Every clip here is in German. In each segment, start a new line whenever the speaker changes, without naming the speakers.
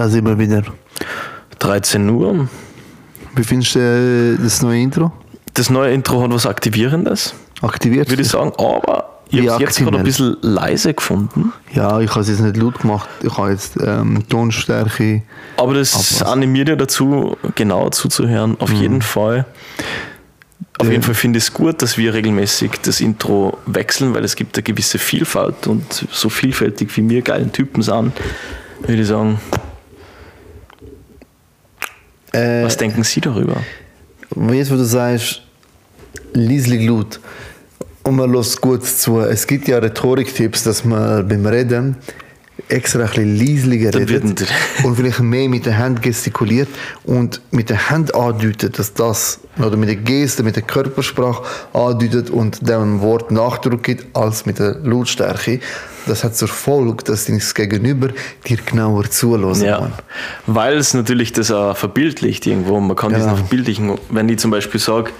Da sind wir wieder.
13 Uhr.
Wie findest du äh, das neue Intro?
Das neue Intro hat was Aktivierendes,
Aktiviert?
würde ich sagen, aber ich habe es jetzt gerade ein bisschen leise gefunden.
Ja, ich habe es jetzt nicht laut gemacht. Ich habe jetzt ähm, Tonstärke.
Aber das
Abpassen.
animiert ja dazu, genauer zuzuhören. Auf jeden Fall. Auf
Ja.
jeden Fall finde ich es gut, dass wir regelmäßig das Intro wechseln, weil es gibt eine gewisse Vielfalt und so vielfältig wie wir geilen Typen sind, würde ich sagen.
Äh,
Was denken Sie darüber?
Jetzt, wo du sagst, leislich laut und man lässt gut zu. Es gibt ja Rhetoriktipps, dass man beim Reden extra ein bisschen leislicher redet und vielleicht mehr mit der Hand gestikuliert und mit der Hand andeutet, dass das, oder mit der Geste, mit der Körpersprache andeutet und dem Wort Nachdruck gibt, als mit der Lautstärke. Das hat zur Folge, dass das Gegenüber dir genauer zuhören
Ja,
kann.
weil es natürlich das auch verbildlicht irgendwo. Man kann das
Genau.
noch verbildlichen. Wenn ich zum Beispiel sage,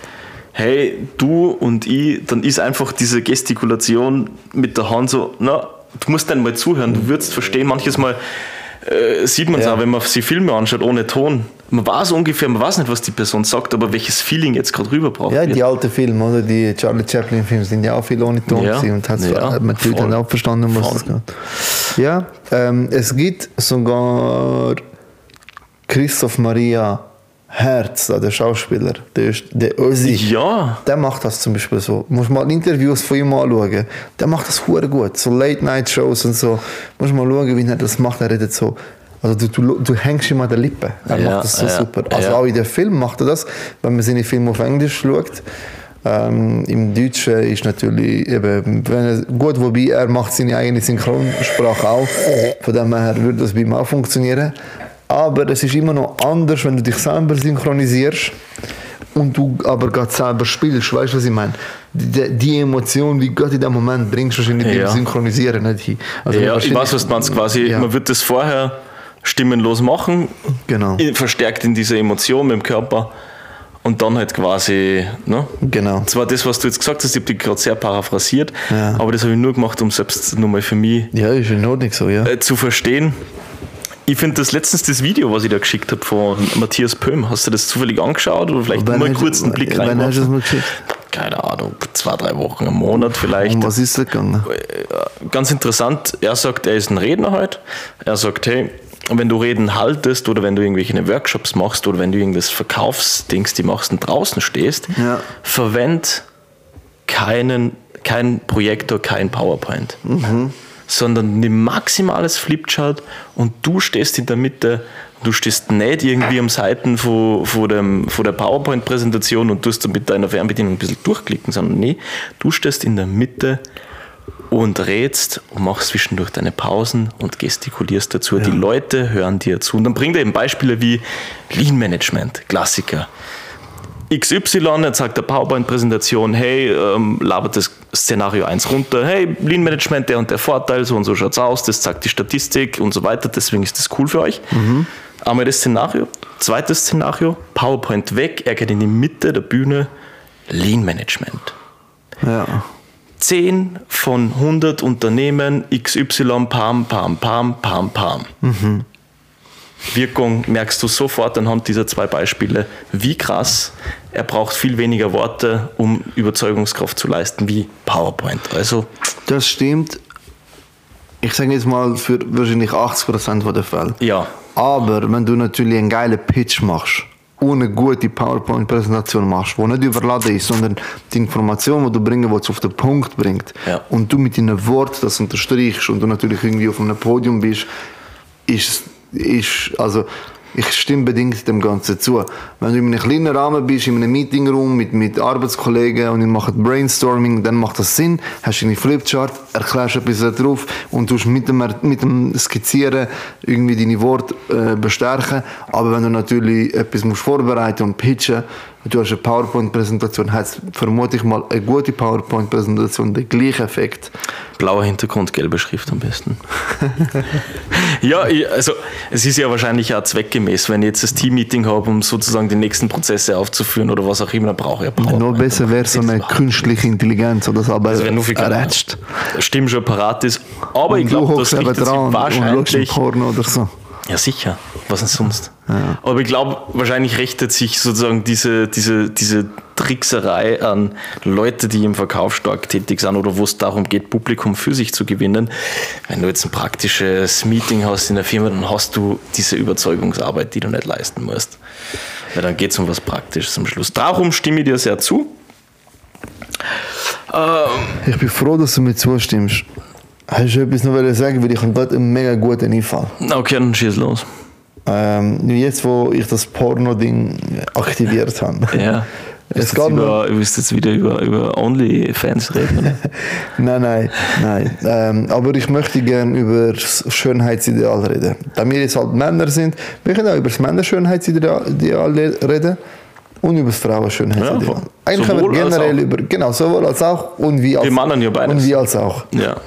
hey, du und ich, dann ist einfach diese Gestikulation mit der Hand so, na, du musst dann mal zuhören, du würdest verstehen. Manches Mal äh, sieht man es
Ja.
auch, wenn man sich Filme anschaut ohne Ton. Man weiß ungefähr, man weiß nicht, was die Person sagt, aber welches Feeling jetzt gerade rüberbraucht
Ja,
wird.
die alten Filme, oder? Die Charlie Chaplin-Filme sind ja auch viel ohne Ton
Ja,
und hat
ja,
hat man
voll.
dann auch verstanden, was es geht. Ja, ähm, es gibt sogar Christoph Maria Herz, der Schauspieler, der, ist- der Ösi.
Ja,
Der macht das zum Beispiel so. Du musst mal Interviews von ihm anschauen. Der macht das hure gut. So Late-Night-Shows und so. Du musst mal schauen, wie er das macht. Er redet so. Also du, du, du hängst ihm an der Lippe. Er
Ja,
macht das so
ja,
super. Also
ja.
auch in dem Film macht er das, wenn man seine Filme auf Englisch schaut. Ähm, Im Deutschen ist natürlich eben, wenn er, gut, wobei er macht seine eigene Synchronsprache auch. Von dem her würde das bei ihm auch funktionieren. Aber es ist immer noch anders, wenn du dich selber synchronisierst und du aber gerade selber spielst. Weißt du, was ich meine? Die, die Emotion, die Gott in dem Moment bringst, wahrscheinlich
Ja.
beim Synchronisieren nicht hin. Also
ja ich weiß, was du meinst. Quasi,
Ja.
man wird das vorher stimmenlos machen,
Genau.
verstärkt in dieser Emotion mit dem Körper und dann halt quasi, ne?
Genau.
Zwar das, was du jetzt gesagt hast, ich habe dich gerade sehr paraphrasiert,
Ja.
aber das habe ich nur gemacht, um selbst nochmal für mich
Ja, ist in Ordnung so, ja.
äh, zu verstehen. Ich finde das letztens das Video, was ich da geschickt habe von Matthias Pöhm, hast du das zufällig angeschaut oder vielleicht nur einen
hast-
kurzen Blick
wann
rein?
hast du das mal geschickt?
Keine Ahnung, zwei, drei Wochen, einen Monat vielleicht.
Um was ist da gegangen?
ganz interessant, er sagt, er ist ein Redner heute. Er sagt, hey, wenn du Reden haltest oder wenn du irgendwelche Workshops machst oder wenn du irgendwas Verkaufsdings, die machst und draußen stehst,
Ja.
verwend keinen, kein Projektor, kein PowerPoint, sondern nimm maximales Flipchart und du stehst in der Mitte. Du stehst nicht irgendwie am Seiten von, von, dem, von der PowerPoint-Präsentation und tust dann mit deiner Fernbedienung ein bisschen durchklicken, sondern nee, du stehst in der Mitte und rätst und machst zwischendurch deine Pausen und gestikulierst dazu. Die Leute hören dir zu. Und dann bringt er eben Beispiele wie Lean Management, Klassiker. XY, jetzt sagt der PowerPoint-Präsentation, hey, ähm, labert das Szenario 1 runter, hey, Lean Management, der und der Vorteil, so und so schaut's aus, das zeigt die Statistik und so weiter, deswegen ist das cool für euch. Einmal das Szenario. Zweites Szenario, PowerPoint weg, er geht in die Mitte der Bühne, Lean Management.
Ja.
10 von 100 Unternehmen XY, Pam, Pam, Pam, Pam, Pam. Wirkung merkst du sofort anhand dieser zwei Beispiele, wie krass er braucht viel weniger Worte, um Überzeugungskraft zu leisten, wie PowerPoint. Also,
Das stimmt. Ich sage jetzt mal für wahrscheinlich 80% der Fälle.
ja,
Aber wenn du natürlich einen geilen Pitch machst, ohne gute PowerPoint-Präsentation machst, die nicht überladen ist, sondern die Information, die du bringen willst, auf den Punkt bringt,
Ja.
und du mit deinen Worten das unterstreichst und du natürlich irgendwie auf einem Podium bist, ist, ist also ich stimme bedingt dem Ganzen zu. Wenn du in einem kleinen Rahmen bist, in einem Meetingroom mit, mit Arbeitskollegen und ihr macht Brainstorming, dann macht das Sinn. Hast du eine Flipchart, erklärst etwas da drauf und tust mit dem, mit dem Skizzieren irgendwie deine Worte äh, bestärken. Aber wenn du natürlich etwas musst vorbereiten und pitchen, du hast eine PowerPoint-Präsentation, hat vermute ich mal eine gute PowerPoint-Präsentation den gleichen Effekt.
blauer Hintergrund, gelbe Schrift am besten. ja, ich, also es ist ja wahrscheinlich auch zweckgemäß, wenn ich jetzt das Team-Meeting habe, um sozusagen die nächsten Prozesse aufzuführen oder was auch immer, dann brauche ich ja.
Noch besser wäre so eine künstliche Intelligenz oder so, aber
wäre nur viel. Stimme schon parat ist. Aber ich
Und du
glaube, das sich
dran und
wahrscheinlich
Porno oder so.
Ja, sicher. Was denn sonst? Aber ich glaube, wahrscheinlich richtet sich sozusagen diese, diese, diese Trickserei an Leute, die im Verkauf stark tätig sind oder wo es darum geht, Publikum für sich zu gewinnen. Wenn du jetzt ein praktisches Meeting hast in der Firma, dann hast du diese Überzeugungsarbeit, die du nicht leisten musst. Weil dann geht es um was Praktisches am Schluss. Darum stimme ich dir sehr zu.
Ich bin froh, dass du mir zustimmst. Hast du etwas noch sagen, weil ich habe gerade einen mega guten Einfall.
Okay, dann schieß los.
Ähm, jetzt, wo ich das Porno-Ding aktiviert habe.
Ja.
Es geht
über, du willst jetzt wieder über, über OnlyFans reden.
Nein, nein, nein. Ähm, aber ich möchte gerne über das Schönheitsideal reden. Da wir jetzt halt Männer sind, wir können auch über das Männerschönheitsideal Ideal reden und über das Frauenschönheitsideal.
Ja, als
generell
auch.
über, genau, sowohl als auch und wie als
Wir machen ja beides.
Und wie als auch.
ja.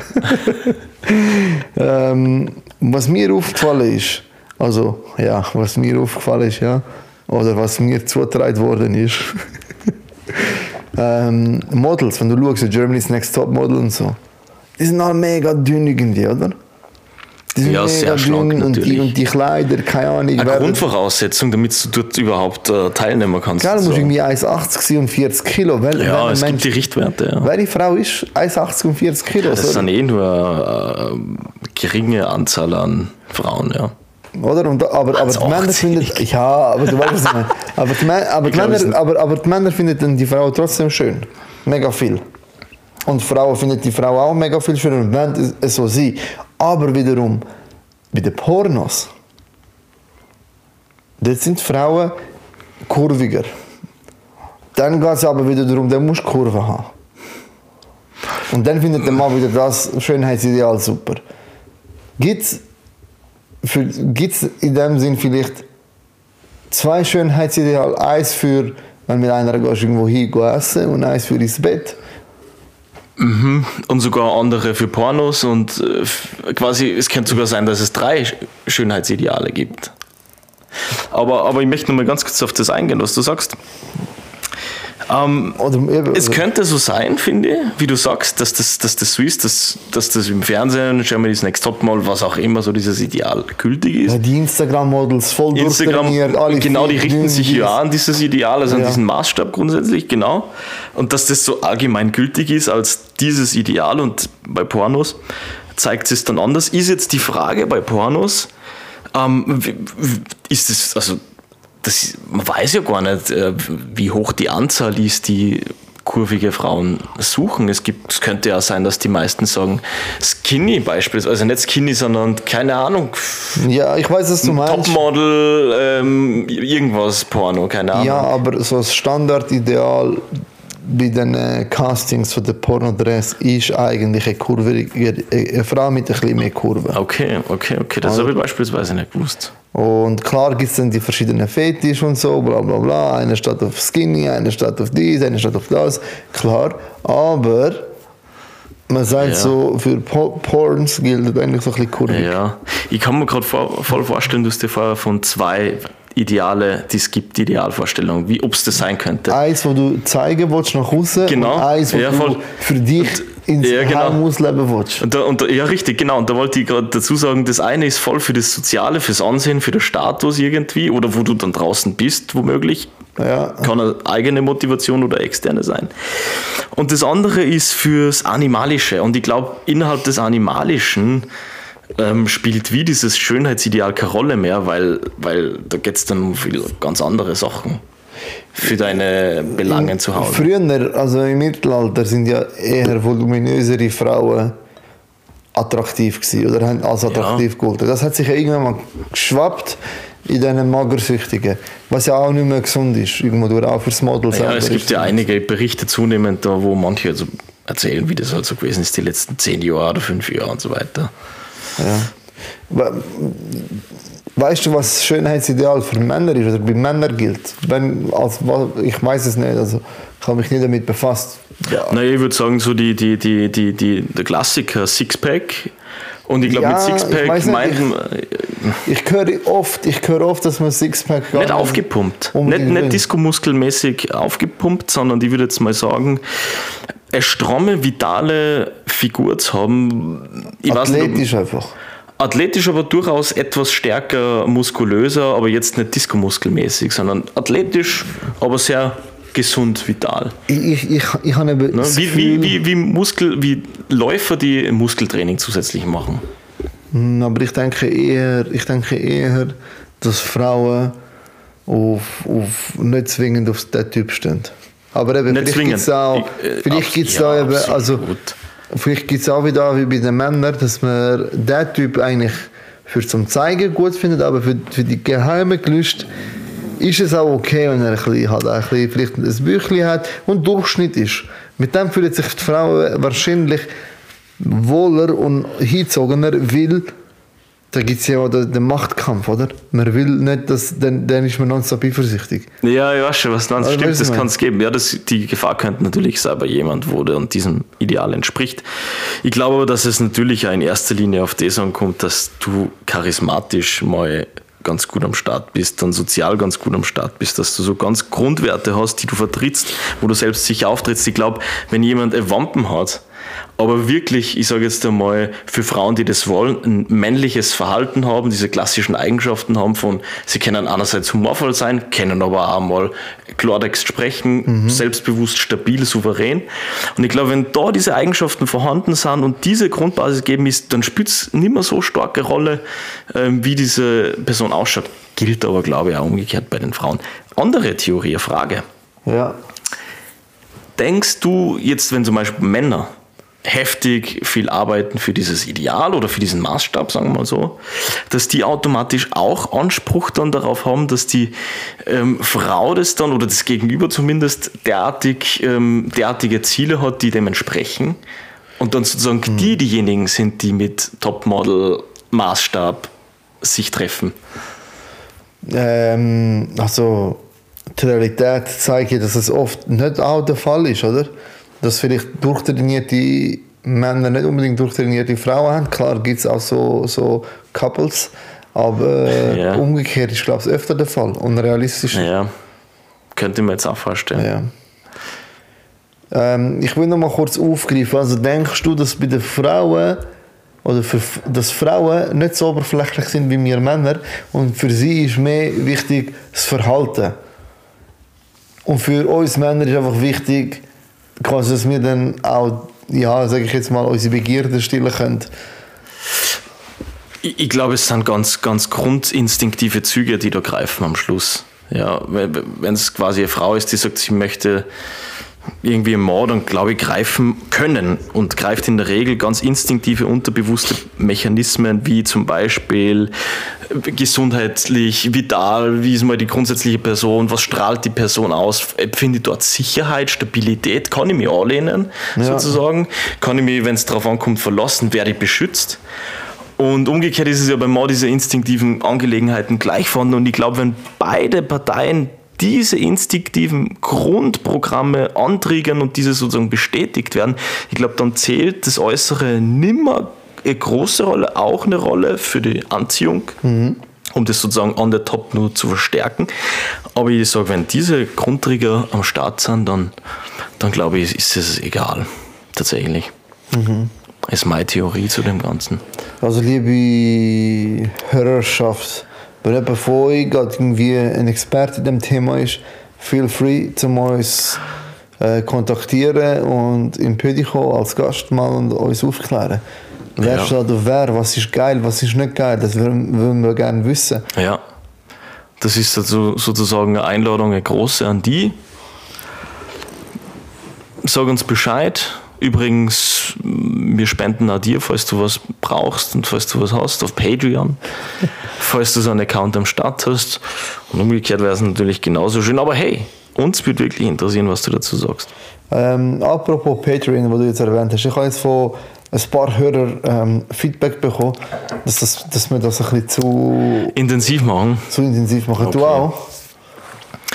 Ähm, was mir aufgefallen ist, also ja, was mir aufgefallen ist, ja, oder was mir zugetragen worden ist, ähm, Models, wenn du schaust, Germany's Next Top Model und so, die sind alle mega dünn irgendwie, oder? Die sind
Ja, sehr schlank
und die, und die Kleider, keine Ahnung,
Eine Grundvoraussetzung, damit du dort überhaupt äh, teilnehmen kannst.
Klar, du musst
So.
irgendwie 1,80 sein und 40 Kilo. Weil,
ja,
weil
es
ein
gibt die Richtwerte. Ja.
Welche Frau ist 1,80 und 40 Kilo?
Das
oder?
sind eh nur äh, geringe Anzahl an Frauen, ja.
Oder? Und, aber, aber die
1,80.
Männer finden, ja, aber du weißt, ich meine. Aber die, aber, die
es
Männer,
nicht.
aber, aber die Männer finden dann die Frau trotzdem schön. Mega viel. Und Frauen finden die Frau auch mega viel schön und wollen es so sein. Aber wiederum, bei den Pornos, dort sind Frauen kurviger. Dann geht es aber wieder darum, musst du Kurven haben. Und dann findet der Mann wieder das Schönheitsideal super. Gibt es in dem Sinn vielleicht zwei Schönheitsideale? Eins für, wenn mit einer gehst, irgendwo hin essen und eins für ins Bett.
Und sogar andere für Pornos und äh, quasi, es könnte sogar sein, dass es drei Sch- Schönheitsideale gibt. Aber, aber ich möchte noch mal ganz kurz auf das eingehen, was du sagst. Ähm,
Oder eben,
es könnte so sein, finde ich, wie du sagst, dass das, dass das so ist, dass, dass das im Fernsehen, Germany's Next Topmodel, was auch immer so dieses Ideal gültig ist.
ja, die Instagram-Models voll
Instagram,
alle
genau, die richten sich ja an dieses Ideal, also
Ja.
an diesen Maßstab grundsätzlich, genau. Und dass das so allgemein gültig ist als dieses Ideal und bei Pornos zeigt es dann anders. Ist jetzt die Frage bei Pornos, ähm, ist es, also das, man weiß ja gar nicht, äh, wie hoch die Anzahl ist, die kurvige Frauen suchen. Es, gibt, es könnte ja sein, dass die meisten sagen, skinny beispielsweise, also nicht skinny, sondern keine Ahnung,
Ja, ich weiß, was du meinst.
Topmodel, ähm, irgendwas Porno, keine Ahnung.
Ja, aber so das Standardideal bei den äh, Castings von den Pornodress ist eigentlich eine, Kurve, eine Frau mit ein bisschen mehr Kurve.
Okay, okay, okay, das habe ich beispielsweise nicht gewusst.
Und klar gibt es dann die verschiedenen Fetisch und so, bla bla bla. Einer steht auf Skinny, einer steht auf dies, einer steht auf das. Klar, aber man sagt
Ja.
so, für Po- Porns gilt eigentlich so ein bisschen kurvig.
Ja, ich kann mir gerade voll vorstellen, du hast dir vorher von zwei Ideale, die es gibt, Idealvorstellungen, wie ob es das sein könnte.
Eins, wo du zeigen willst nach außen
Genau.
eins, wo
Ja,
du für dich ins
ja, genau.
Heim ausleben willst.
Und da, und da, ja, richtig, genau. Und da wollte ich gerade dazu sagen, das eine ist voll für das Soziale, fürs Ansehen, für den Status irgendwie oder wo du dann draußen bist, womöglich.
Ja.
Kann eine eigene Motivation oder externe sein. Und das andere ist fürs Animalische. Und ich glaube, innerhalb des Animalischen ähm, spielt wie dieses Schönheitsideal keine Rolle mehr, weil, weil da geht es dann um viel ganz andere Sachen für deine Belangen zu Hause.
Früher, also im Mittelalter, sind ja eher voluminösere Frauen attraktiv gewesen oder haben als attraktiv gegolten. Das hat sich ja irgendwann mal geschwappt in diesen Magersüchtigen, was ja auch nicht mehr gesund ist, irgendwo durch auch fürs Model
Ja,
selber
es gibt ja einige Berichte zunehmend, da, wo manche also erzählen, wie das halt so gewesen ist, die letzten zehn Jahre oder fünf Jahre und so weiter.
Ja. We- Weißt du, was Schönheitsideal für Männer ist oder bei Männern gilt? Wenn, als, ich weiß es nicht, also ich habe mich nicht damit befasst. Ja.
Naja, ich würde sagen, so die, die, die, die, die, der Klassiker Sixpack. Und ich glaube,
Ja,
mit
ich
Sixpack
weiß nicht,
meint
ich-
man
Ich höre oft, ich höre oft, dass man Sixpack gar
nicht aufgepumpt. Nicht, nicht discomuskelmäßig aufgepumpt, sondern ich würde jetzt mal sagen, eine stramme, vitale Figur zu haben. Ich weiß nicht,
Athletisch einfach.
Athletisch aber durchaus etwas stärker, muskulöser, aber jetzt nicht diskomuskelmäßig, sondern athletisch, aber sehr gesund, vital.
Ich, ich, ich, ich habe
Ne? Wie, wie, wie, wie, Muskel, wie Läufer, die Muskeltraining zusätzlich machen.
Mm, Aber ich denke eher, ich denke eher, dass Frauen auf, auf nicht zwingend auf den Typ stehen. Aber eben,
Nicht
vielleicht gibt es auch,
äh,
vielleicht gibt's
ja,
da eben, also, vielleicht gibt es auch wieder wie bei den Männern, dass man den Typ eigentlich für zum Zeigen gut findet, aber für, für die geheime Gelüste ist es auch okay, wenn er ein bisschen, halt ein bisschen, vielleicht ein Büchlein hat und Durchschnitt ist. Mit dem fühlt sich die Frau wahrscheinlich wohler und hinzogener, weil da gibt es ja auch den, den Machtkampf, oder? Man will nicht, dass, dann, dann ist man nonstop eifersüchtig.
Ja, ich weiß schon, was
Also,
stimmt, das kann es geben. Ja, das, die Gefahr könnte natürlich sein bei jemand, wo der diesem Ideal entspricht. Ich glaube aber, dass es natürlich auch in erster Linie auf das ankommt, dass du charismatisch mal ganz gut am Start bist, dann sozial ganz gut am Start bist, dass du so ganz Grundwerte hast, die du vertrittst, wo du selbst sicher auftrittst. Ich glaube, wenn jemand ein Wampen hat, aber wirklich, ich sage jetzt einmal, für Frauen, die das wollen, ein männliches Verhalten haben, diese klassischen Eigenschaften haben von, sie können einerseits humorvoll sein, können aber auch mal Klartext sprechen, selbstbewusst, stabil, souverän. Und ich glaube, wenn da diese Eigenschaften vorhanden sind und diese Grundbasis gegeben ist, dann spielt es nicht mehr so starke Rolle, ähm, wie diese Person ausschaut. Gilt aber, glaube ich, auch umgekehrt bei den Frauen. Andere Theorie, Frage.
Ja.
Denkst du jetzt, wenn zum Beispiel Männer heftig viel arbeiten für dieses Ideal oder für diesen Maßstab, sagen wir mal so, dass die automatisch auch Anspruch dann darauf haben, dass die ähm, Frau das dann oder das Gegenüber zumindest derartig, ähm, derartige Ziele hat, die dem entsprechen und dann sozusagen die diejenigen sind, die mit Topmodel-Maßstab sich treffen.
Ähm, also, die Realität zeigt ja, dass es oft nicht auch der Fall ist, oder? Dass vielleicht durchtrainierte Männer nicht unbedingt durchtrainierte Frauen haben. Klar gibt es auch so, so Couples, aber
Ja.
umgekehrt ist, glaube ich, öfter der Fall. Unrealistisch.
Ja, könnte man jetzt auch vorstellen.
Ja. Ähm, ich will noch mal kurz aufgreifen. Also denkst du, dass bei den Frauen oder für, dass Frauen nicht so oberflächlich sind wie wir Männer und für sie ist mehr wichtig das Verhalten. Und für uns Männer ist einfach wichtig, quasi, dass wir dann auch, ja, sage ich jetzt mal, unsere Begierde stillen können.
Ich, ich glaube, es sind ganz, ganz grundinstinktive Züge, die da greifen am Schluss. Ja, wenn es quasi eine Frau ist, die sagt, sie möchte irgendwie im Mord und glaube ich greifen können und greift in der Regel ganz instinktive, unterbewusste Mechanismen wie zum Beispiel äh, gesundheitlich, vital, wie ist mal die grundsätzliche Person, was strahlt die Person aus, empfindet dort Sicherheit, Stabilität, kann ich mich anlehnen sozusagen, kann ich mich, wenn es darauf ankommt, verlassen, werde ich beschützt. Und umgekehrt ist es ja bei Mord diese instinktiven Angelegenheiten gleich vorhanden. Und ich glaube, wenn beide Parteien diese instinktiven Grundprogramme antriggern und diese sozusagen bestätigt werden, ich glaube, dann zählt das Äußere nimmer eine große Rolle, auch eine Rolle für die Anziehung, um das sozusagen on the top nur zu verstärken. Aber ich sage, wenn diese Grundtrigger am Start sind, dann, dann glaube ich, ist es egal. Tatsächlich. Ist meine Theorie zu dem Ganzen.
Also liebe Hörerschaft, wenn jemand von euch gerade irgendwie ein Experte in dem Thema ist, feel free, zum uns äh, kontaktieren und im Pödico als Gast mal und uns aufklären. Wer
Ja.
steht auf wer, was ist geil, was ist nicht geil, das würden, würden wir gerne wissen.
Ja. Das ist also sozusagen eine Einladung, eine große an die. Sag uns Bescheid. Übrigens, wir spenden auch dir, falls du was brauchst und falls du was hast, auf Patreon. falls du so einen Account am Start hast. Und umgekehrt wäre es natürlich genauso schön. Aber hey, uns würde wirklich interessieren, was du dazu sagst.
Ähm, apropos Patreon, was du jetzt erwähnt hast, ich habe jetzt von ein paar Hörern ähm, Feedback bekommen, dass, das, dass wir das ein bisschen zu,
Intensiv machen
zu intensiv machen. Du
Okay.
auch.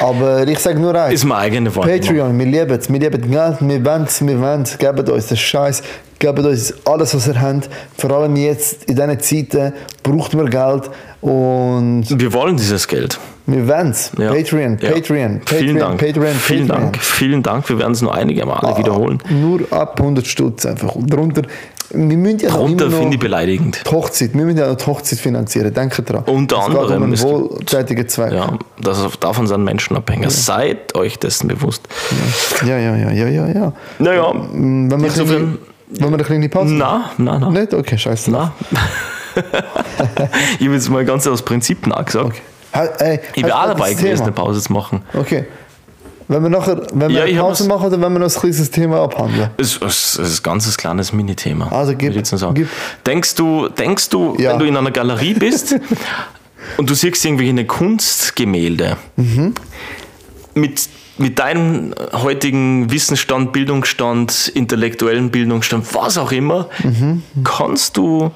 Aber ich sage nur eins.
ist meine eigene Wahrnehmung.
Patreon, wir lieben es, wir lieben Geld, wir wollen es, wir wollen es, gebt uns den Scheiß, gebt uns alles, was ihr habt. Vor allem jetzt, in diesen Zeiten, braucht man Geld und
Wir wollen dieses Geld.
wir wollen es.
Ja.
Patreon,
Ja.
Patreon, Patreon,
Vielen Dank.
Patreon,
Vielen
Patreon.
Dank. Vielen Dank. Wir werden es noch einige Male
Ah,
wiederholen.
Nur ab 100 Stutz einfach. Und darunter wir müssen ja
Drunter finde ich beleidigend.
die Hochzeit, wir müssen ja noch die Hochzeit finanzieren, denke dran.
Unter anderem,
um einen Zweck.
Ja, das, davon sind Menschen abhängig. Seid euch dessen bewusst.
ja, ja, ja, ja, ja. ja.
Naja,
Wenn wir,
Insofern-
wenn wir eine kleine Pause
na, na, na.
Nicht? Okay, scheiße.
na. ich habe jetzt mal ganz aus Prinzip nachgesagt.
Ey,
Ich wäre auch dabei gewesen, eine Pause zu machen.
Okay. Wenn wir nachher wenn wir
Ja,
Pause machen oder wenn wir noch ein kleines Thema abhandeln?
Es es- es ist ein ganzes kleines Mini-Thema.
Also gib-
jetzt sagen.
gib.
Denkst du, denkst du
Ja.
wenn du in einer Galerie bist und du siehst irgendwelche Kunstgemälde
Mhm.
mit, mit deinem heutigen Wissensstand, Bildungsstand, intellektuellen Bildungsstand, was auch immer,
Mhm.
kannst du,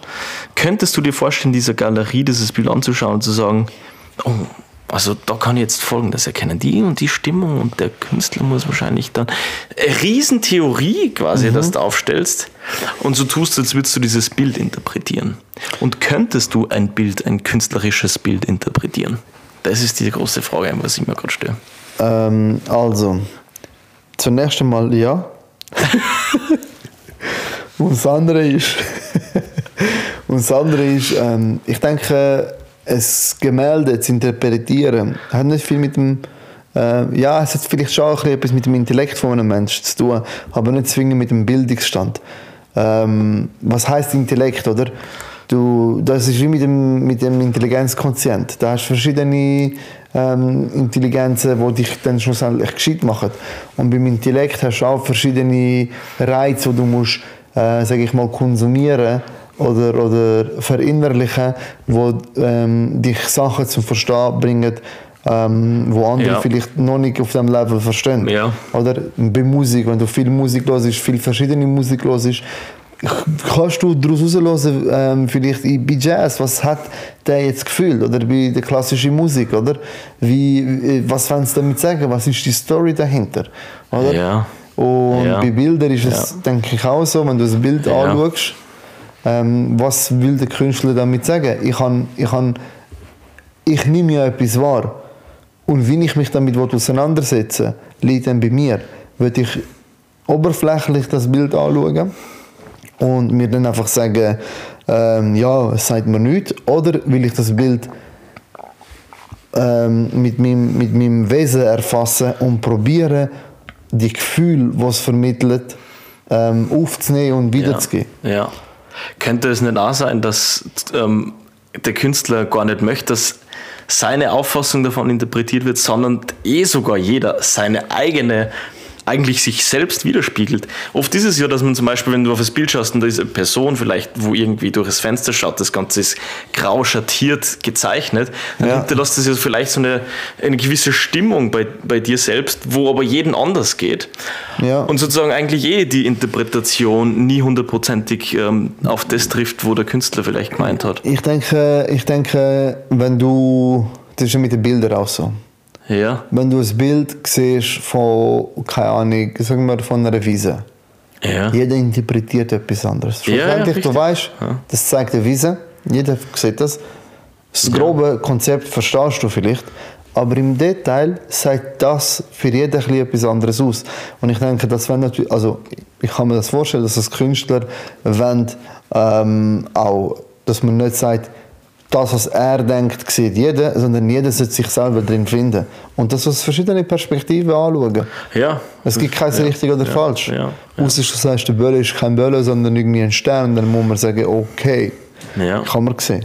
könntest du dir vorstellen, dieser Galerie dieses Bild anzuschauen und zu sagen, oh, also da kann ich jetzt folgendes erkennen, die und die Stimmung und der Künstler muss wahrscheinlich dann eine Riesentheorie quasi,
Mhm.
dass du aufstellst und so tust, als würdest du dieses Bild interpretieren. Und könntest du ein Bild, ein künstlerisches Bild interpretieren? Das ist die große Frage, was ich mir gerade stelle.
Ähm, also, zunächst einmal ja. und das andere ist, und das andere ist, ähm, ich denke, ein Gemälde zu interpretieren hat nicht viel mit dem, äh, ja, es hat vielleicht schon auch etwas mit dem Intellekt von einem Menschen zu tun, aber nicht zwingend mit dem Bildungsstand. Ähm, was heißt Intellekt, oder? Du, das ist wie mit dem, mit dem Intelligenzquotient. Da hast du verschiedene ähm, Intelligenzen, die dich dann schlussendlich gescheit machen. Und beim Intellekt hast du auch verschiedene Reize, die du musst, äh, sag ich mal, konsumieren oder, oder verinnerlichen, wo ähm, dich Sachen zum Verstehen bringen, ähm, wo andere
Ja.
vielleicht noch nicht auf dem Level verstehen.
Ja.
Oder bei Musik, wenn du viel Musik hörst, viel verschiedene Musik hörst, kannst du daraus heraushören, ähm, vielleicht bei Jazz, was hat der jetzt gefühlt? Oder bei der klassischen Musik, oder? Wie, äh, was wollen sie damit sagen? Was ist die Story dahinter? Oder?
Ja.
Und
Ja.
bei Bildern ist es, denke ich, auch so, wenn du das Bild
Ja.
anschaust, ähm, was will der Künstler damit sagen? Ich, kann, ich, kann, ich nehme ja etwas wahr. Und wie ich mich damit auseinandersetzen will, liegt dann bei mir. Will ich oberflächlich das Bild anschauen und mir dann einfach sagen, ähm, ja, es sagt mir nichts, oder will ich das Bild ähm, mit, meinem, mit meinem Wesen erfassen und probieren, die Gefühle, die es vermittelt, ähm, aufzunehmen und wiederzugeben.
Ja. ja. Könnte es nicht auch sein, dass ähm, der Künstler gar nicht möchte, dass seine Auffassung davon interpretiert wird, sondern eh sogar jeder seine eigene eigentlich sich selbst widerspiegelt. Oft ist es ja, dass man zum Beispiel, wenn du auf das Bild schaust und da ist eine Person vielleicht, wo irgendwie durch das Fenster schaut, das Ganze ist grau schattiert gezeichnet, dann
Ja.
hinterlässt das ja vielleicht so eine, eine gewisse Stimmung bei, bei dir selbst, wo aber jeden anders geht.
Ja.
Und sozusagen eigentlich eh die Interpretation nie hundertprozentig ähm, auf das trifft, wo der Künstler vielleicht gemeint hat.
Ich denke, ich denke, wenn du, das ist ja mit den Bildern auch so,
Ja,
wenn du ein Bild siehst von, keine Ahnung, sagen wir von einer Wiese,
ja,
jeder interpretiert etwas anderes.
Ja, ja,
Schlussendlich,
richtig.
du weißt, das zeigt eine Wiese, jeder sieht das. Das grobe Konzept verstehst du vielleicht, aber im Detail sagt das für jeden etwas anderes aus. Und ich denke, das wenn natürlich, also ich kann mir das vorstellen, dass das Künstler wollen, ähm, auch, dass man nicht sagt, das, was er denkt, sieht jeder, sondern jeder sollte sich selber drin finden. Und das aus verschiedenen Perspektiven anschauen.
ja.
Es gibt kein richtig oder falsch.
ja,
Außer du sagst, der Böller ist kein Böller, sondern irgendwie ein Stern, dann muss man sagen, okay,
Ja.
kann man sehen.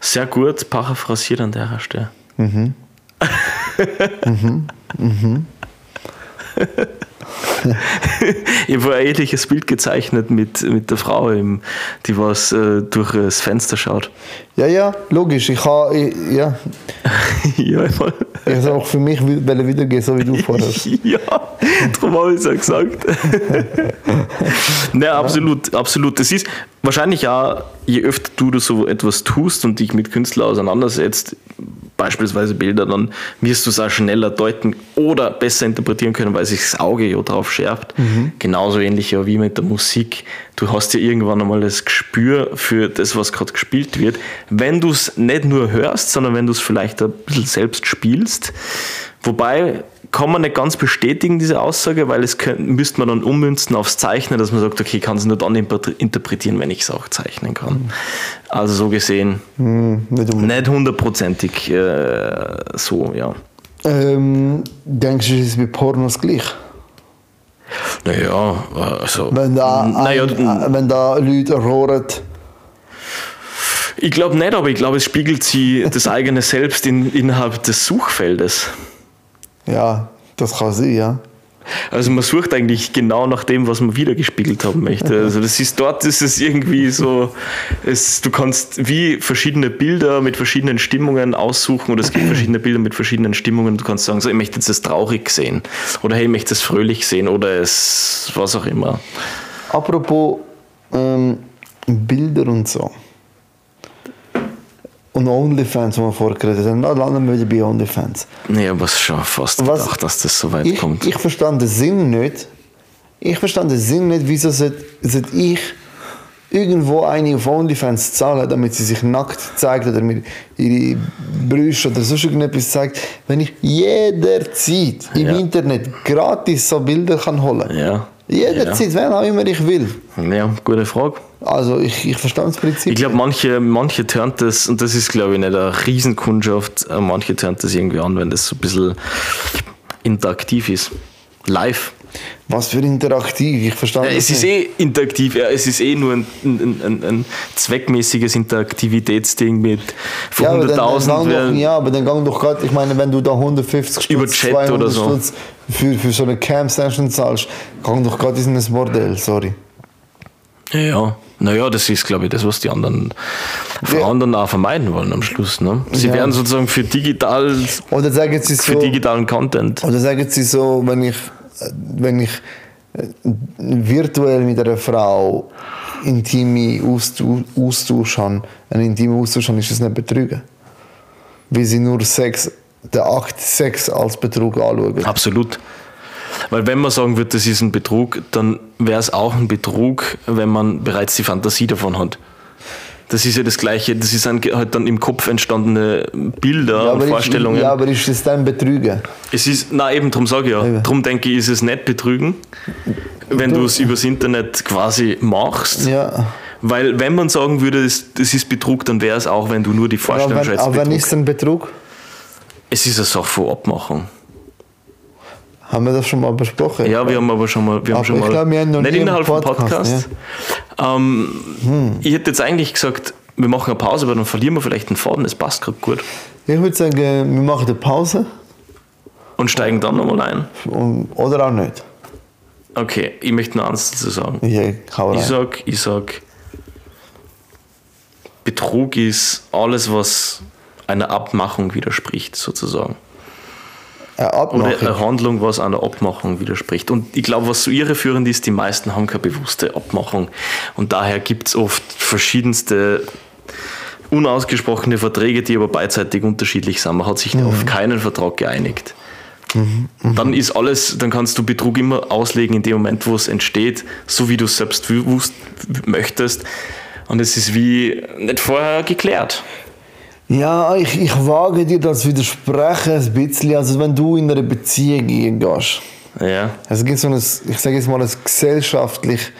Sehr gut, paraphrasiert an der Stelle. ich habe ein ähnliches Bild gezeichnet mit, mit der Frau, die was äh, durch das Fenster schaut.
Ja, ja, logisch. Ich habe, ja,
ja, voll.
ich habe auch für mich wiedergeben, so wie du vorher.
ja, darum habe ich es ja gesagt. ja, absolut, absolut. Das ist wahrscheinlich auch, je öfter du so etwas tust und dich mit Künstlern auseinandersetzt, beispielsweise Bilder, dann wirst du es auch schneller deuten oder besser interpretieren können, weil sich das Auge ja drauf schärft. Genauso ähnlich ja wie mit der Musik. Du hast ja irgendwann einmal das Gespür für das, was gerade gespielt wird. Wenn du es nicht nur hörst, sondern wenn du es vielleicht ein bisschen selbst spielst. Wobei kann man nicht ganz bestätigen, diese Aussage, weil es könnt, müsste man dann ummünzen aufs Zeichnen, dass man sagt, okay, ich kann es nur dann interpretieren, wenn ich es auch zeichnen kann. Also so gesehen,
Hm, nicht
hundertprozentig äh, so, ja.
Ähm, denkst du, es ist mit Pornos gleich?
Naja, also.
Wenn da,
naja,
ein, äh, wenn da Leute rohren,
ich glaube nicht, aber ich glaube, es spiegelt sie das eigene Selbst in, innerhalb des Suchfeldes.
ja, das kann sein, ja.
Also man sucht eigentlich genau nach dem, was man wiedergespiegelt haben möchte. Also das ist dort ist es irgendwie so, es, du kannst wie verschiedene Bilder mit verschiedenen Stimmungen aussuchen oder es gibt verschiedene Bilder mit verschiedenen Stimmungen. Du kannst sagen, so ich möchte jetzt das traurig sehen oder hey, ich möchte es fröhlich sehen oder es was auch immer.
Apropos ähm, Bilder und so. Und OnlyFans, wo wir vorher geredet haben, landen wir wieder bei OnlyFans.
Nee, aber es ist schon fast
Was-
gedacht, dass das so weit
Ich,
kommt.
ich verstand den Sinn nicht. Ich verstand den Sinn nicht, wieso sollte ich irgendwo eine auf OnlyFans zahlen, damit sie sich nackt zeigt oder mir ihre Brüste oder sonst irgendetwas zeigt, wenn ich jederzeit im
Ja.
Internet gratis so Bilder kann holen
ja.
Jederzeit, wenn auch immer ich will.
Ja. ja, gute Frage.
Also ich, ich verstehe das Prinzip.
Ich glaube, manche, manche turnt das, und das ist, glaube ich, nicht eine Riesenkundschaft, äh, manche turnt das irgendwie an, wenn das so ein bisschen interaktiv ist. Live.
Was für interaktiv, ich verstehe
Ja, es ist
nicht.
eh interaktiv, ja, es ist eh nur ein, ein, ein, ein zweckmäßiges Interaktivitätsding mit von
ja, aber dann, dann
100.000
gang doch,
werden.
ja, aber dann gang doch gerade, ich meine, wenn du da 150 Stutz,
Über Chat
200
oder so.
Stutz für, für so eine Cam-Session zahlst, gang doch gerade in ein Bordell, sorry.
Ja, ja. Naja, das ist, glaube ich, das, was die anderen Frauen dann auch vermeiden wollen am Schluss. Ne? Sie
Ja.
werden sozusagen für, digital,
Oder sagen sie
für
so,
digitalen Content.
oder sagen sie so, wenn ich, wenn ich äh, virtuell mit einer Frau intime Austausch, habe, einen intimen Austausch habe, ist das nicht Betrügen. Weil sie nur Sex, den Akt Sex als Betrug anschauen.
Absolut. Weil wenn man sagen würde, das ist ein Betrug, dann wäre es auch ein Betrug, wenn man bereits die Fantasie davon hat. Das ist ja das Gleiche, das ist ein, halt dann im Kopf entstandene Bilder
Ja,
und
aber
Vorstellungen.
Ist, ja, aber ist das dann Betrügen?
Es ist, na eben, darum sage ich ja,
Eben.
darum denke ich, ist es nicht Betrügen, wenn du es übers Internet quasi machst.
Ja.
Weil wenn man sagen würde, es- das ist Betrug, dann wäre es auch, wenn du nur die
Aber
Vorstellung
wenn,
schätzt,
aber wann
Betrug.
ist denn Betrug?
Es ist eine Sache von Abmachung.
Haben wir das schon mal besprochen?
Ja, wir haben aber schon mal, wir haben schon
ich
mal
glaub, wir haben noch
nicht
nie
innerhalb vom
Podcast,
Podcast. Ähm, Ich hätte jetzt eigentlich gesagt, wir machen eine Pause, aber dann verlieren wir vielleicht den Faden. Das passt gerade gut
Ich würde sagen, wir machen eine Pause.
und steigen dann nochmal ein.
Und, oder auch nicht.
Okay, ich möchte noch eins dazu sagen.
Ich hau
Ich
rein.
sag, ich sag, Betrug ist alles, was einer Abmachung widerspricht, sozusagen.
Eine
Oder
Abmachung.
eine Handlung, was einer Abmachung widerspricht. Und ich glaube, was so irreführend ist, die meisten haben keine bewusste Abmachung. Und daher gibt es oft verschiedenste unausgesprochene Verträge, die aber beidseitig unterschiedlich sind. Man hat sich auf keinen Vertrag geeinigt. Dann ist alles, dann kannst du Betrug immer auslegen in dem Moment, wo es entsteht, so wie du es selbst wusst, möchtest. Und es ist wie nicht vorher geklärt.
Ja, ich, ich wage dir das widersprechen ein bisschen. Also wenn du in eine Beziehung gehst,
Ja.
es gibt so ein, ich sage jetzt mal, ein gesellschaftlich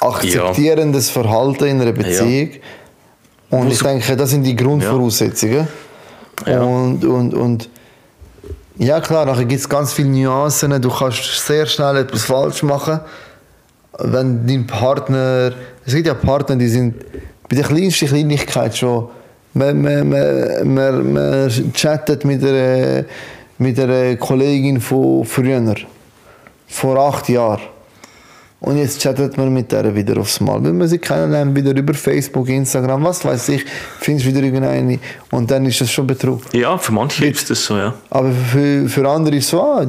akzeptierendes Verhalten in einer Beziehung. Und ich denke, das sind die Grundvoraussetzungen.
Ja.
Und, und, und ja klar, nachher gibt es ganz viele Nuancen. Du kannst sehr schnell etwas falsch machen. Wenn dein Partner, es gibt ja Partner, die sind bei der kleinsten Kleinigkeit schon, man, man, man, man, man chattet mit einer, mit einer Kollegin von früher, vor acht Jahren. Und jetzt chattet man mit der wieder aufs Mal. Wenn man sie kennenlernt, wieder über Facebook, Instagram, was weiß ich, findest wieder irgendeine und dann ist das schon Betrug.
Ja, für manche ist das so, ja.
Aber für, für andere ist so, ah,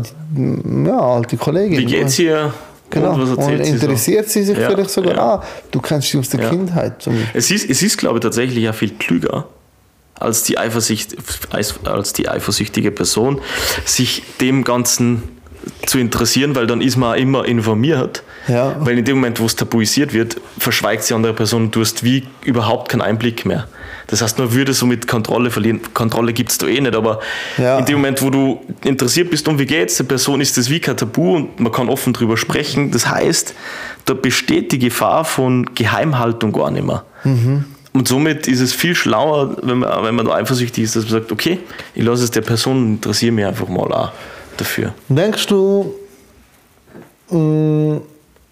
ja, alte Kollegin.
Wie geht's ihr?
Genau.
Und
Und,
erzählt sie so?
interessiert sie sich
Ja,
vielleicht sogar,
ja.
ah, du kennst sie aus der
Ja.
Kindheit.
Es ist, es ist, glaube ich, tatsächlich ja viel klüger, als die, Eifersicht, als die eifersüchtige Person sich dem Ganzen zu interessieren, weil dann ist man auch immer informiert.
Ja.
Weil in dem Moment, wo es tabuisiert wird, verschweigt die andere Person und du hast wie überhaupt keinen Einblick mehr. Das heißt, man würde somit Kontrolle verlieren. Kontrolle gibt es da eh nicht, aber
Ja.
in dem Moment, wo du interessiert bist, um wie geht's der Person, ist das wie kein Tabu und man kann offen drüber sprechen. Das heißt, da besteht die Gefahr von Geheimhaltung gar nicht mehr. Und somit ist es viel schlauer, wenn man, wenn man da eifersüchtig ist, dass man sagt, okay, ich lasse es der Person und interessiere mich einfach mal auch dafür.
Denkst du, mh,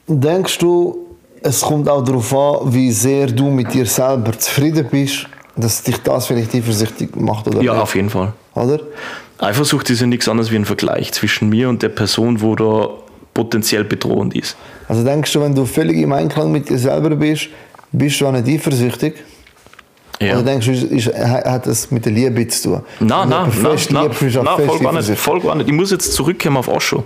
denkst du, es kommt auch darauf an, wie sehr du mit dir selber zufrieden bist, dass dich das vielleicht eifersüchtig macht oder
Ja,
nicht?
auf jeden Fall.
Oder?
Eifersucht ist ja nichts anderes wie ein Vergleich zwischen mir und der Person, wo da potenziell bedrohend ist.
Also denkst du, wenn du völlig im Einklang mit dir selber bist, bist du auch nicht eifersüchtig?
Ja.
Oder denkst du, ist, ist, hat das mit der Liebe zu tun?
Nein, nein, nein, nein, nein voll, gar nicht, voll gar nicht. Ich muss jetzt zurückkommen auf Osho.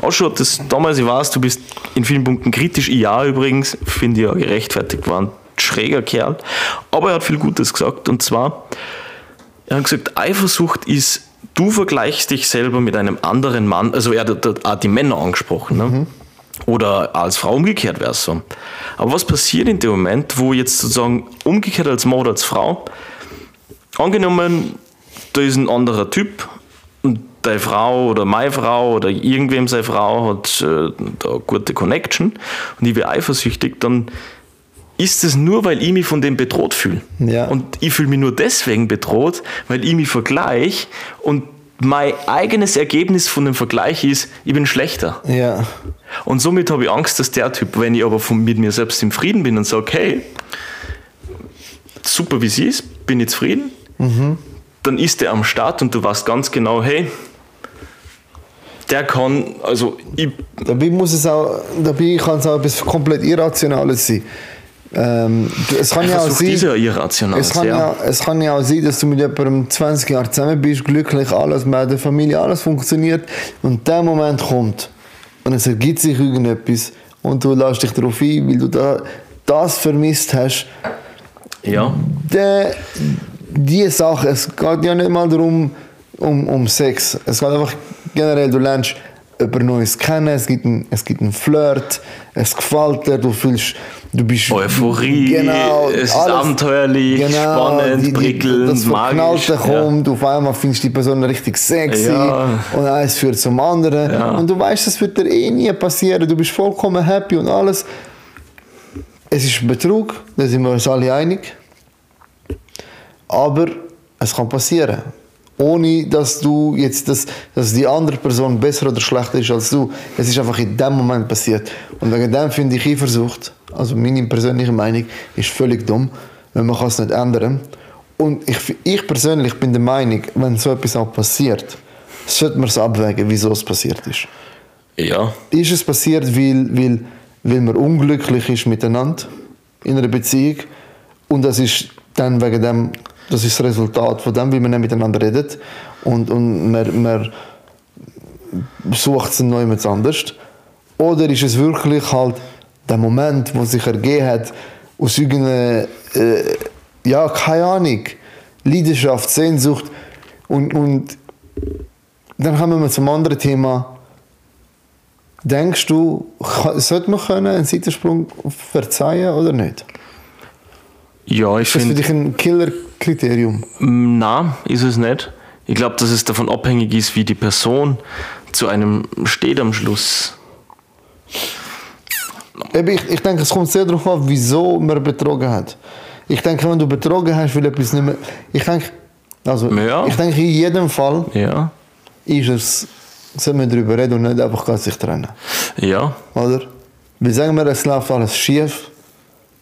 Osho hat das damals, ich weiß, du bist in vielen Punkten kritisch, ja übrigens, finde ich ja gerechtfertigt, war ein schräger Kerl, aber er hat viel Gutes gesagt und zwar, er hat gesagt, Eifersucht ist, du vergleichst dich selber mit einem anderen Mann, also er hat auch die Männer angesprochen, ne? Oder als Frau umgekehrt wäre es so. Aber was passiert in dem Moment, wo jetzt sozusagen umgekehrt als Mann oder als Frau, angenommen, da ist ein anderer Typ und deine Frau oder meine Frau oder irgendwem seine Frau hat äh, da eine gute Connection und ich bin eifersüchtig, dann ist es nur, weil ich mich von dem bedroht fühle.
Ja.
Und ich fühle mich nur deswegen bedroht, weil ich mich vergleiche und mein eigenes Ergebnis von dem Vergleich ist, ich bin schlechter.
Ja.
Und somit habe ich Angst, dass der Typ, wenn ich aber von, mit mir selbst im Frieden bin und sage, hey, super wie sie ist, bin ich zufrieden, dann ist der am Start und du weißt ganz genau, hey, der kann, also ich,
Dabei muss es auch, dabei kann es auch etwas komplett Irrationales sein. Ähm, es kann ja auch sein,
ja irrational.
es kann ja. es kann ja auch sein, dass du mit jemandem 20 Jahre zusammen bist, glücklich, alles mit der Familie, alles funktioniert und der Moment kommt und es ergibt sich irgendetwas und du lässt dich darauf ein, weil du da, das vermisst hast,
ja.
der, die Sache, es geht ja nicht mal darum, um, um Sex. Es geht einfach generell, du lernst jemand Neues kennen, es gibt einen, es gibt einen Flirt, es gefällt dir, du fühlst, du bist...
Euphorie,
genau,
es ist abenteuerlich, spannend, prickelnd,
Das
magisch,
Verknallte kommt, auf einmal findest du die Person richtig sexy
Ja.
und eins führt zum anderen
Ja.
und du weißt, das wird dir eh nie passieren, du bist vollkommen happy und alles. Es ist Betrug, da sind wir uns alle einig. Aber es kann passieren. Ohne dass du jetzt, das, dass die andere Person besser oder schlechter ist als du. Es ist einfach in dem Moment passiert. Und wegen dem finde ich Eifersucht, also meine persönliche Meinung, ist völlig dumm, weil man kann es nicht ändern. Und ich, ich persönlich bin der Meinung, wenn so etwas auch passiert, sollte man es abwägen, wieso es passiert ist.
Ja.
Ist es passiert, weil, weil, weil man unglücklich ist miteinander in einer Beziehung und das ist dann wegen dem, das ist das Resultat von dem, wie man nicht miteinander redet und, und man, man sucht es neu mit anders. Oder ist es wirklich halt der Moment, wo sich ergeben hat, aus irgendeiner, äh, ja, keine Ahnung, Leidenschaft, Sehnsucht und, und dann kommen wir zum anderen Thema. Denkst du, sollte man können einen Seitensprung verzeihen oder nicht?
Ja, ich
Ist das für
finde.
dich ein Killer-Kriterium?
Nein, ist es nicht. Ich glaube, dass es davon abhängig ist, wie die Person zu einem steht am Schluss.
Ich, ich denke, es kommt sehr darauf an, wieso man betrogen hat. Ich denke, wenn du betrogen hast, will etwas nicht mehr. Ich denke, also,
Ja.
ich denke, in jedem Fall
Ja.
ist es, soll man darüber reden und nicht einfach sich trennen.
Ja.
Oder? Weil sagen wir, es läuft alles schief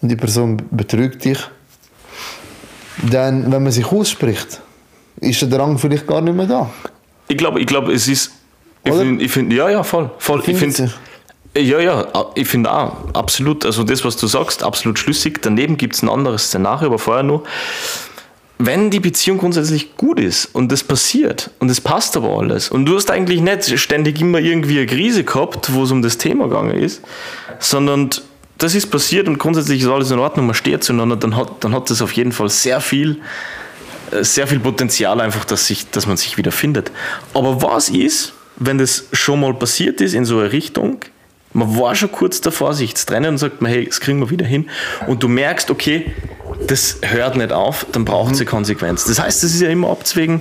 und die Person betrügt dich, dann, wenn man sich ausspricht, ist der Drang vielleicht gar nicht mehr da.
Ich glaube, ich glaube, es ist. Ich finde, find, ja, ja, voll. voll. Ich finde. Ja, ja, ich finde auch, absolut. Also das, was du sagst, absolut schlüssig. Daneben gibt es ein anderes Szenario, aber vorher nur. Wenn die Beziehung grundsätzlich gut ist und es passiert und es passt aber alles und du hast eigentlich nicht ständig immer irgendwie eine Krise gehabt, wo es um das Thema gegangen ist, sondern das ist passiert und grundsätzlich ist alles in Ordnung, man steht zueinander, dann hat, dann hat das auf jeden Fall sehr viel äh, sehr viel Potenzial einfach, dass, sich, dass man sich wieder findet. Aber was ist, wenn das schon mal passiert ist in so eine Richtung, man war schon kurz davor, sich zu trennen und sagt man, hey, das kriegen wir wieder hin. Und du merkst, okay, das hört nicht auf, dann braucht es eine Konsequenz. Das heißt, das ist ja immer abzwingen,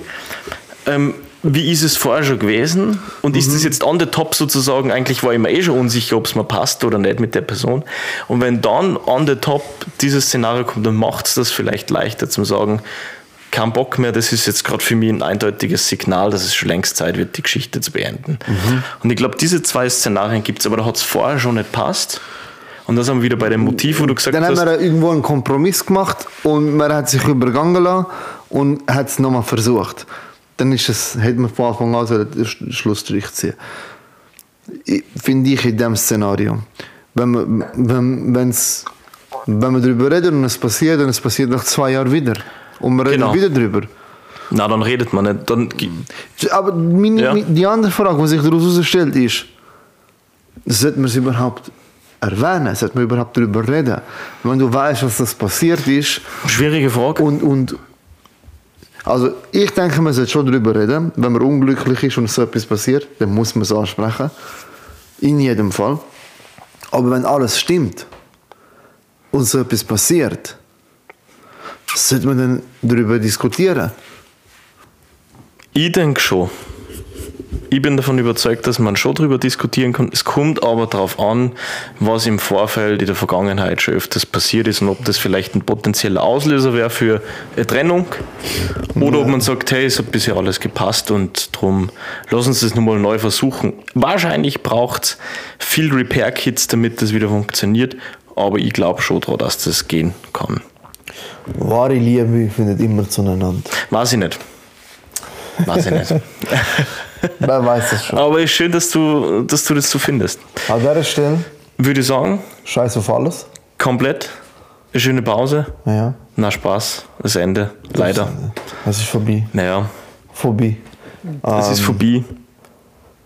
ähm, wie ist es vorher schon gewesen und ist das jetzt on the top sozusagen, eigentlich war ich mir eh schon unsicher, ob es mir passt oder nicht mit der Person. Und wenn dann on the top dieses Szenario kommt, dann macht es das vielleicht leichter zum sagen, kein Bock mehr, das ist jetzt gerade für mich ein eindeutiges Signal, dass es schon längst Zeit wird, die Geschichte zu beenden. Und ich glaube, diese zwei Szenarien gibt es, aber da hat es vorher schon nicht passt. Und da sind wir wieder bei dem Motiv, wo du gesagt
Dann haben
hast,
wir irgendwo einen Kompromiss gemacht und man hat sich übergangen lassen und hat es nochmal versucht. Dann ist es, hätte man von Anfang an den Sch- Schlussstrich ziehen Finde ich in diesem Szenario. Wenn, man, wenn, wenn's, wenn wir darüber reden und es passiert, dann es passiert nach zwei Jahren wieder. Und wir reden
Genau.
wieder darüber.
na, dann redet man nicht. Dann,
Aber meine,
Ja.
die andere Frage, die sich daraus herausstellt, ist, sollte man es überhaupt erwähnen? Sollte man überhaupt darüber reden? Wenn du weißt, dass das passiert ist
schwierige Frage.
und, und also ich denke, man sollte schon darüber reden. Wenn man unglücklich ist und so etwas passiert, dann muss man es ansprechen. In jedem Fall. Aber wenn alles stimmt und so etwas passiert, sollte man dann darüber diskutieren.
Ich denke schon. Ich bin davon überzeugt, dass man schon darüber diskutieren kann. Es kommt aber darauf an, was im Vorfeld in der Vergangenheit schon öfters passiert ist und ob das vielleicht ein potenzieller Auslöser wäre für eine Trennung oder ob man sagt, hey, es hat bisher alles gepasst und darum lass uns das nochmal neu versuchen. Wahrscheinlich braucht es viel Repair-Kits, damit das wieder funktioniert, aber ich glaube schon daran, dass das gehen kann.
Wahre Liebe findet immer zueinander.
Weiß ich nicht. Weiß ich nicht.
Wer weiß das schon.
Aber ist schön, dass du, dass du das so findest.
An dieser Stelle,
Würde ich sagen,
scheiß auf alles.
komplett. Eine schöne Pause.
Ja.
Na Spaß. Das Ende. Leider.
Es ist vorbei.
Naja,
Vorbei.
es ist vorbei.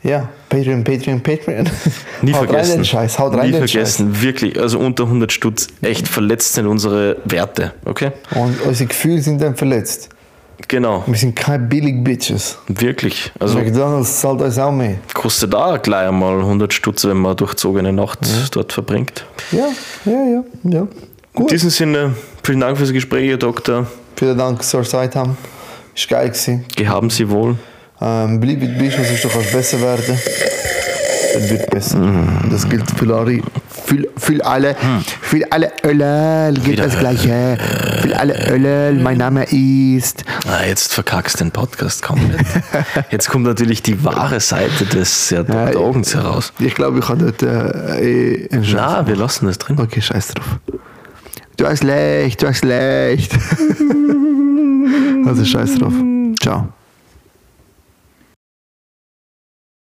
Ja, Patreon, Patreon, Patreon.
Nie
haut rein
vergessen.
den Scheiß, haut rein
Nie
den
vergessen. Wirklich. Also unter 100 Stutz. Echt verletzt sind unsere Werte. Okay?
Scheiß. Und unsere Gefühle sind dann verletzt.
Genau.
Wir sind keine billig Bitches.
Wirklich. Also
McDonalds zahlt uns auch mehr.
kostet da gleich einmal 100 Stutz, wenn man durchzogene Nacht dort verbringt.
Ja, ja, ja. ja.
In
Gut.
diesem Sinne, vielen Dank fürs Gespräch, Herr Doktor.
Vielen Dank, dass ihr Zeit haben. Ist geil gewesen.
Gehaben Sie wohl.
Ähm, bleib wie du bist, was du kannst besser werden. Es wird besser. Und das gilt für alle. Für, für alle. Für alle Ölel gilt
Wieder
das Gleiche. Für alle Ölel. Mein Name ist.
Ah, jetzt verkackst den Podcast komplett. Jetzt kommt natürlich die wahre Seite des Herr Dr. Augens heraus.
Ich glaube, ich habe dort äh, eh einen.
Na, wir lassen das drin.
Okay, scheiß drauf. Du hast leicht, du hast leicht. also scheiß drauf. Ciao.